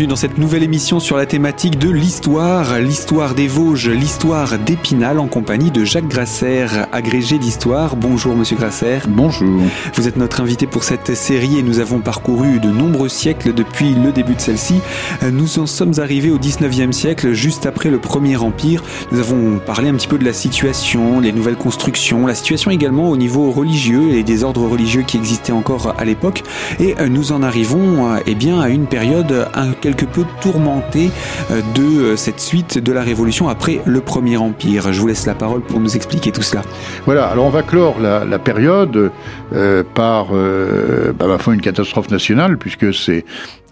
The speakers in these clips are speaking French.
bienvenue dans cette nouvelle émission sur la thématique de l'histoire, l'histoire des Vosges, l'histoire d'Épinal en compagnie de Jacques Grasser, agrégé d'histoire. Bonjour monsieur Grasser. Bonjour. Vous êtes notre invité pour cette série et nous avons parcouru de nombreux siècles depuis le début de celle-ci. Nous en sommes arrivés au 19e siècle, juste après le Premier Empire. Nous avons parlé un petit peu de la situation, les nouvelles constructions, la situation également au niveau religieux et des ordres religieux qui existaient encore à l'époque. Et nous en arrivons eh bien, à une période un quelque peu tourmenté euh, de euh, cette suite de la Révolution après le Premier Empire. Je vous laisse la parole pour nous expliquer tout cela. Voilà, alors on va clore la, période euh, par bah, une catastrophe nationale, puisque c'est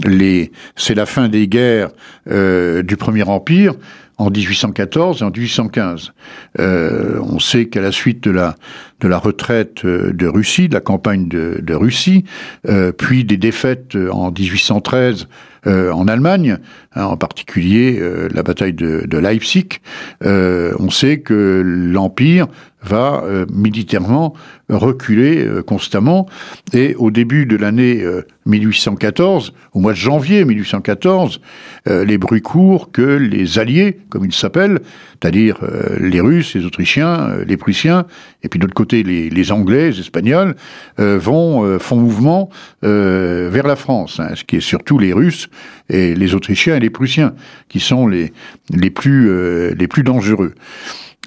la fin des guerres du Premier Empire en 1814 et en 1815. Euh, on sait qu'à la suite de la de la retraite euh, de Russie, de la campagne de, de Russie, euh, puis des défaites en 1813 euh, en Allemagne, hein, en particulier euh, la bataille de, de Leipzig, on sait que l'empire va militairement reculer constamment. Et au début de l'année 1814, au mois de janvier 1814, les bruits courent que les alliés, comme ils s'appellent, c'est-à-dire les Russes, les Autrichiens, les Prussiens, et puis d'autre côté les, Anglais, les Espagnols, euh, vont euh, font mouvement euh, vers la France, hein, ce qui est surtout les Russes et les Autrichiens et les Prussiens qui sont les les plus les plus dangereux.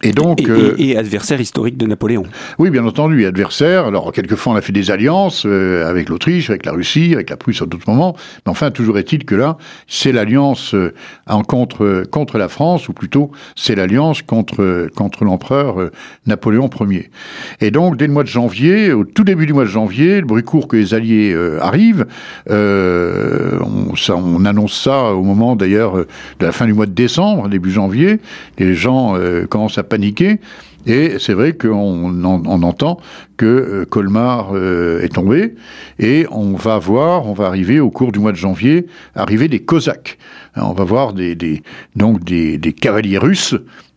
Et donc, euh, et, adversaire historique de Napoléon. Oui, bien entendu, adversaire. Alors, quelquefois, on a fait des alliances euh, avec l'Autriche, avec la Russie, avec la Prusse à d'autres moments. Mais enfin, toujours est-il que là, c'est l'alliance euh, en contre contre la France, ou plutôt, c'est l'alliance contre contre l'empereur Napoléon Ier. Et donc, dès le mois de janvier, au tout début du mois de janvier, le bruit court que les Alliés arrivent. On, ça, on, annonce ça au moment d'ailleurs de la fin du mois de décembre, début janvier. Les gens commencent à paniqué. Et c'est vrai qu'on on entend que euh, Colmar euh, est tombé, et on va voir, on va arriver au cours du mois de janvier, arriver des Cosaques. on va voir des, donc des, cavaliers russes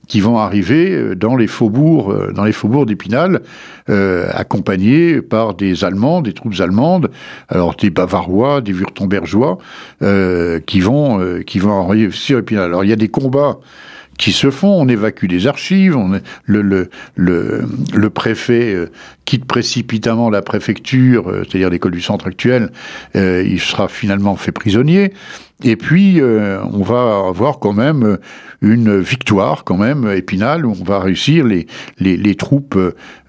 qui vont arriver euh, dans les faubourgs, dans les faubourgs d'Épinal, accompagnés par des Allemands, des troupes allemandes, alors des Bavarois, des Wurtembergeois, qui vont qui vont arriver sur Épinal. Alors il y a des combats qui se font. On évacue des archives. On, le, le, le, le, préfet euh, quitte précipitamment la préfecture, euh, c'est-à-dire l'école du centre actuel. Euh, il sera finalement fait prisonnier. Et puis, on va avoir quand même une victoire, quand même, épinale, où on va réussir. Les, les, les troupes,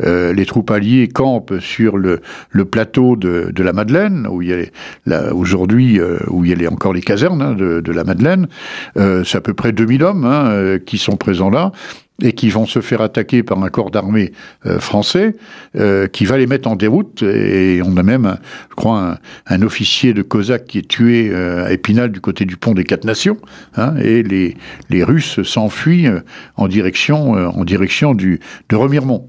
les troupes alliées campent sur le, le plateau de, de la Madeleine, où il y a aujourd'hui, où il y a encore les casernes hein, de, de, la Madeleine. C'est à peu près 2000 hommes hein, qui sont présents là et qui vont se faire attaquer par un corps d'armée euh, français euh, qui va les mettre en déroute. Et on a même, je crois, un, officier de Cosaque qui est tué euh, à Épinal du côté du pont des Quatre Nations. Hein, et les, Russes s'enfuient en direction, en direction de Remiremont.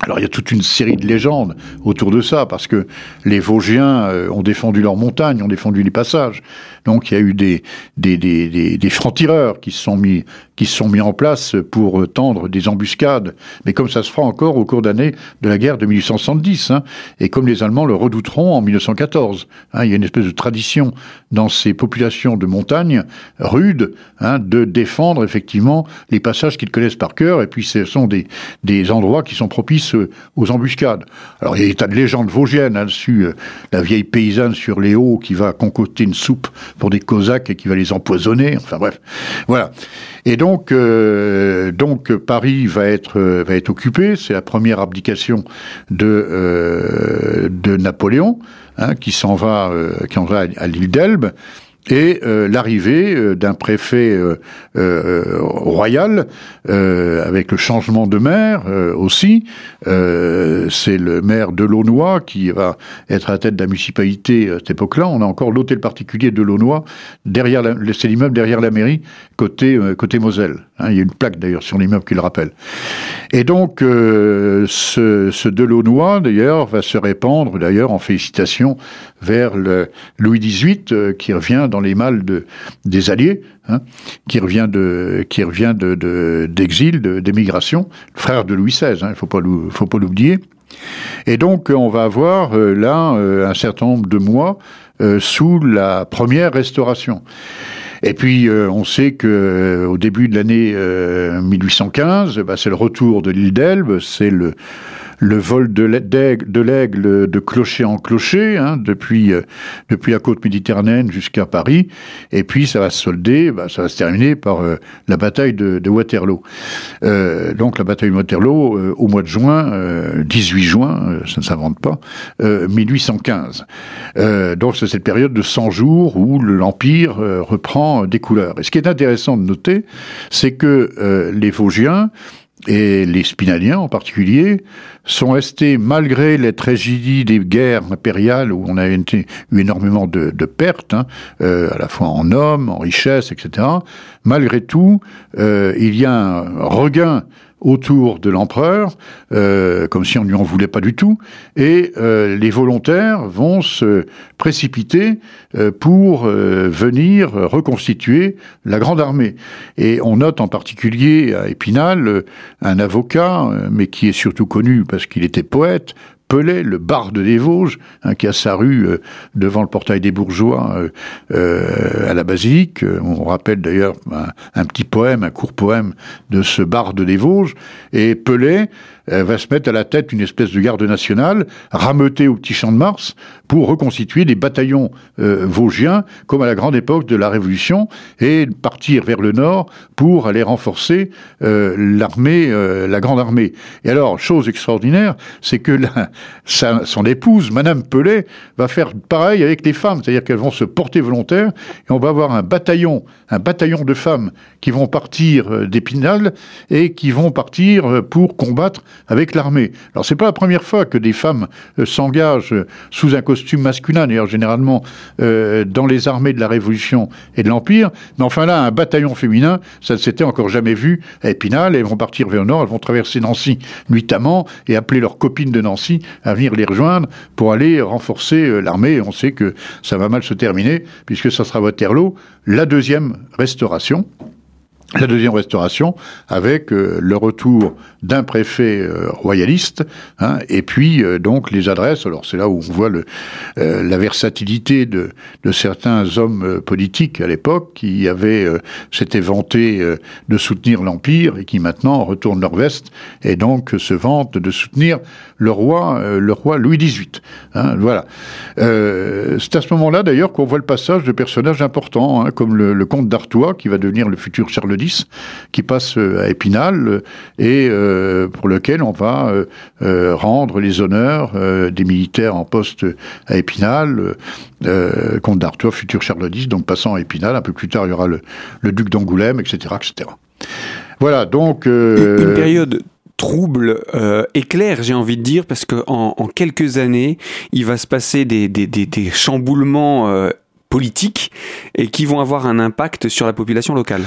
Alors il y a toute une série de légendes autour de ça, parce que les Vosgiens ont défendu leurs montagnes, ont défendu les passages. Donc il y a eu des, francs-tireurs qui se sont mis qui se sont mis en place pour tendre des embuscades, mais comme ça se fera encore au cours d'année de la guerre de 1870, hein, et comme les Allemands le redouteront en 1914. Hein, il y a une espèce de tradition dans ces populations de montagne rudes hein, de défendre effectivement les passages qu'ils connaissent par cœur, et puis ce sont des, des endroits qui sont propices aux embuscades. Alors il y a des tas de légendes vosgiennes hein, dessus, euh, la vieille paysanne sur les hauts qui va concocter une soupe pour des Cosaques et qui va les empoisonner. Enfin bref, voilà. Et donc, euh, donc Paris va être va être occupé. C'est la première abdication de euh, de Napoléon, hein, qui s'en va euh, qui en va à l'île d'Elbe et euh, l'arrivée euh, d'un préfet euh, royal avec le changement de maire aussi. c'est le maire de Launois qui va être à la tête de la municipalité à cette époque-là. On a encore l'hôtel particulier de Launois derrière, c'est l'immeuble derrière la mairie côté côté Moselle. Hein. il y a une plaque d'ailleurs sur l'immeuble qui le rappelle. Et donc ce, ce Delaunois d'ailleurs va se répandre d'ailleurs en félicitations vers Louis XVIII qui revient dans les de, des Alliés, hein, qui revient de qui revient de d'exil, d'émigration, frère de Louis XVI. Hein, il pas faut pas l'oublier. Et donc on va avoir euh, là euh, un certain nombre de mois sous la première restauration. Et puis, on sait que au début de l'année 1815, bah, c'est le retour de l'île d'Elbe, c'est le le vol de l'aigle de clocher en clocher, hein, depuis, euh, depuis la côte méditerranéenne jusqu'à Paris. Et puis ça va se solder, bah, ça va se terminer par euh, la bataille de, Waterloo. Euh, donc la bataille de Waterloo au mois de juin, 18 juin, ça ne s'invente pas, 1815. donc c'est cette période de 100 jours où l'Empire reprend des couleurs. Et ce qui est intéressant de noter, c'est que les Vosgiens, et les Spinaliens en particulier, sont restés, malgré les tragédies des guerres impériales où on a eu énormément de, pertes, hein, euh, à la fois en hommes, en richesses, etc., malgré tout, euh, il y a un regain autour de l'empereur, euh, comme si on ne lui en voulait pas du tout, et euh, les volontaires vont se précipiter euh, pour venir reconstituer la grande armée. Et on note en particulier à Épinal un avocat, mais qui est surtout connu parce qu'il était poète, Pelé, le barde des Vosges, hein, qui a sa rue euh, devant le portail des bourgeois euh, euh, à la basilique. On rappelle d'ailleurs un, petit poème, un court poème de ce barde des Vosges. Et Pelé va se mettre à la tête d'une espèce de garde nationale, rameuter au petit champ de Mars, pour reconstituer des bataillons vosgiens, comme à la grande époque de la Révolution, et partir vers le nord pour aller renforcer l'armée, la grande armée. Et alors, chose extraordinaire, c'est que la, son épouse, Madame Pelé, va faire pareil avec les femmes, c'est-à-dire qu'elles vont se porter volontaires et on va avoir un bataillon, un bataillon de femmes qui vont partir euh, d'Épinal et qui vont partir euh, pour combattre avec l'armée. Alors c'est pas la première fois que des femmes euh, s'engagent sous un costume masculin, d'ailleurs généralement dans les armées de la Révolution et de l'Empire, mais enfin là un bataillon féminin, ça ne s'était encore jamais vu à Épinal. Elles vont partir vers le nord, elles vont traverser Nancy nuitamment et appeler leurs copines de Nancy à venir les rejoindre pour aller renforcer euh, l'armée. On sait que ça va mal se terminer, puisque ça sera Waterloo, la deuxième restauration la deuxième restauration avec euh, le retour d'un préfet euh, royaliste hein, et puis euh, donc les adresses. Alors c'est là où on voit le, la versatilité de, de, certains hommes politiques à l'époque qui avaient s'étaient vantés de soutenir l'empire et qui maintenant retournent leur veste et donc se vantent de soutenir le roi le roi Louis XVIII. Hein, voilà. c'est à ce moment-là d'ailleurs qu'on voit le passage de personnages importants hein, comme le, le comte d'Artois qui va devenir le futur Charles X qui passe euh, à Épinal euh, et euh, pour lequel on va rendre les honneurs des militaires en poste à Épinal, comte d'Artois, futur Charles X, donc passant à Épinal. Un peu plus tard, il y aura le, duc d'Angoulême, etc., etc. Voilà, donc... Une période trouble, éclair, j'ai envie de dire, parce qu'en en, quelques années, il va se passer des, chamboulements politiques et qui vont avoir un impact sur la population locale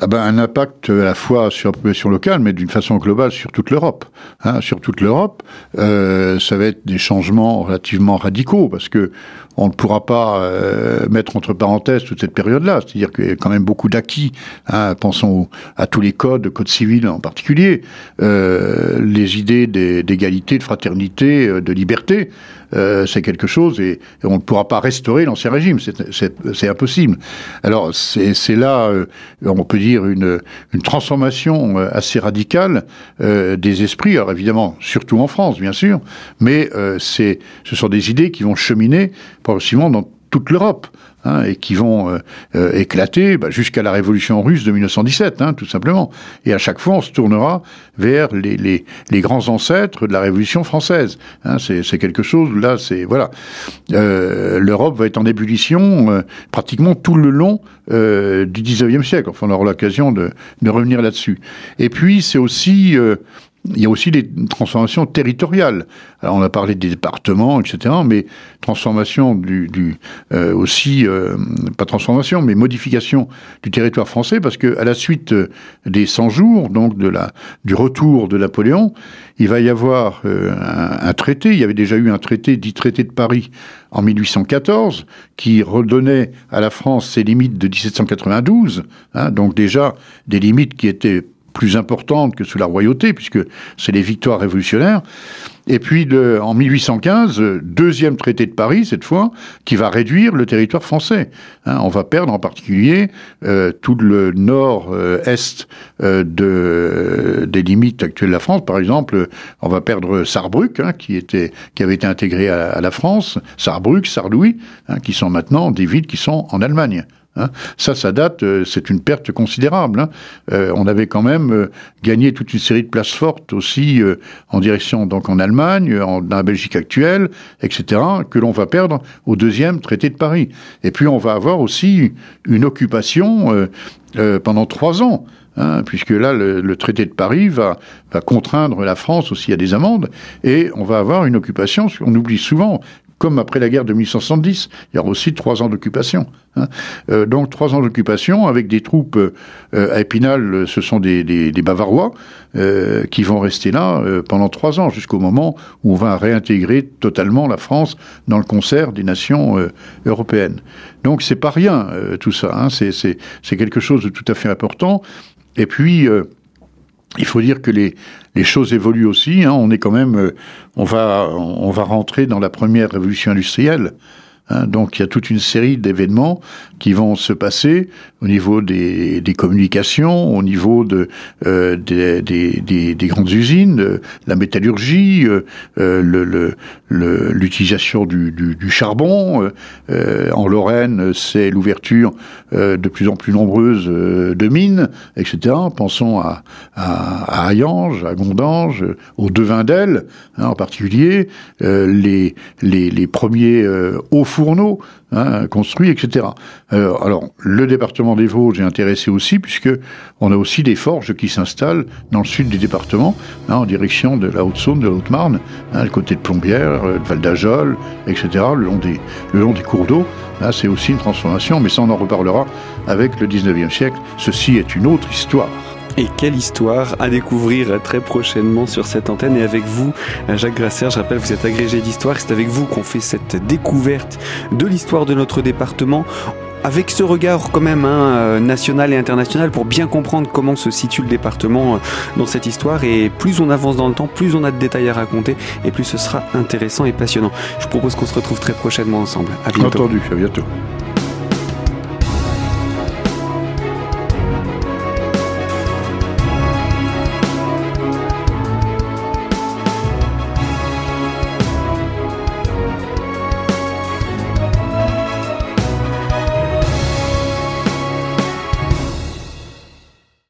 ah ben, un impact à la fois sur la population locale, mais d'une façon globale sur toute l'Europe. Hein, sur toute l'Europe, euh, ça va être des changements relativement radicaux, parce que on ne pourra pas euh, mettre entre parenthèses toute cette période-là. C'est-à-dire qu'il y a quand même beaucoup d'acquis. Hein, pensons à tous les codes, code civil en particulier, euh, les idées d'égalité, de fraternité, euh, de liberté. Euh, c'est quelque chose et, on ne pourra pas restaurer l'ancien régime, c'est impossible. Alors c'est là, euh, on peut dire, une, une transformation euh, assez radicale des esprits, alors évidemment, surtout en France, bien sûr, mais c'est ce sont des idées qui vont cheminer progressivement dans toute l'Europe. Hein, et qui vont euh, euh, éclater bah, jusqu'à la révolution russe de 1917, hein, tout simplement. Et à chaque fois, on se tournera vers les, les, les grands ancêtres de la révolution française. Hein, c'est quelque chose, là, c'est... Voilà. Euh, L'Europe va être en ébullition euh, pratiquement tout le long euh, du 19e siècle. Enfin, on aura l'occasion de, de, revenir là-dessus. Et puis, c'est aussi il y a aussi des transformations territoriales. Alors on a parlé des départements, etc., mais transformation du, du euh, aussi euh, pas transformation, mais modification du territoire français, parce que à la suite euh, des 100 jours, donc de la du retour de Napoléon, il va y avoir un, un, traité. Il y avait déjà eu un traité dit traité de Paris en 1814 qui redonnait à la France ses limites de 1792, hein, donc déjà des limites qui étaient plus importantes que sous la royauté, puisque c'est les victoires révolutionnaires. Et puis en 1815, deuxième traité de Paris, cette fois, qui va réduire le territoire français. Hein, on va perdre en particulier euh, tout le nord-est euh, de, des limites actuelles de la France. Par exemple, on va perdre Sarrebruck, hein, qui, était, qui avait été intégré à, la France, Sarrebruck, Sarlouis, hein, qui sont maintenant des villes qui sont en Allemagne. Hein. Ça, ça date, euh, c'est une perte considérable. Hein. Euh, on avait quand même euh, gagné toute une série de places fortes aussi en direction, donc en Allemagne, en, dans la Belgique actuelle, etc., que l'on va perdre au deuxième traité de Paris. Et puis on va avoir aussi une occupation pendant trois ans. Hein, puisque là, le, traité de Paris va, va contraindre la France aussi à des amendes, et on va avoir une occupation, on oublie souvent, comme après la guerre de 1870. Il y aura aussi trois ans d'occupation. Hein. Euh, donc trois ans d'occupation avec des troupes euh, à Épinal, ce sont des, Bavarois euh, qui vont rester là pendant trois ans jusqu'au moment où on va réintégrer totalement la France dans le concert des nations européennes. Donc c'est pas rien tout ça. Hein. C'est quelque chose de tout à fait important. Et puis il faut dire que les, choses évoluent aussi. Hein. On est quand même, euh, on va, on va rentrer dans la première révolution industrielle. Hein, donc il y a toute une série d'événements qui vont se passer au niveau des, communications, au niveau de, euh, des, des, des, grandes usines, euh, la métallurgie, euh, l'utilisation du, charbon. en Lorraine, c'est l'ouverture de plus en plus nombreuse de mines, etc. Pensons à, à, à à Gondange, au Devin d'Elle, hein, en particulier, les, les, premiers hauts fourneaux hein, construits, etc. Alors, le département des Vosges est intéressé aussi, puisque on a aussi des forges qui s'installent dans le sud du département, hein, en direction de la Haute-Saône, de la Haute-Marne, hein, le côté de Plombières, euh, de Val d'Ajol, etc., le long des, le long des cours d'eau. Là, c'est aussi une transformation, mais ça, on en reparlera avec le 19e siècle. Ceci est une autre histoire. Et quelle histoire à découvrir très prochainement sur cette antenne. Et avec vous, Jacques Grasser, je rappelle, vous êtes agrégé d'histoire. C'est avec vous qu'on fait cette découverte de l'histoire de notre département avec ce regard quand même hein, euh, national et international pour bien comprendre comment se situe le département euh, dans cette histoire. Et plus on avance dans le temps, plus on a de détails à raconter et plus ce sera intéressant et passionnant. Je propose qu'on se retrouve très prochainement ensemble. À bientôt. Entendu, à bientôt.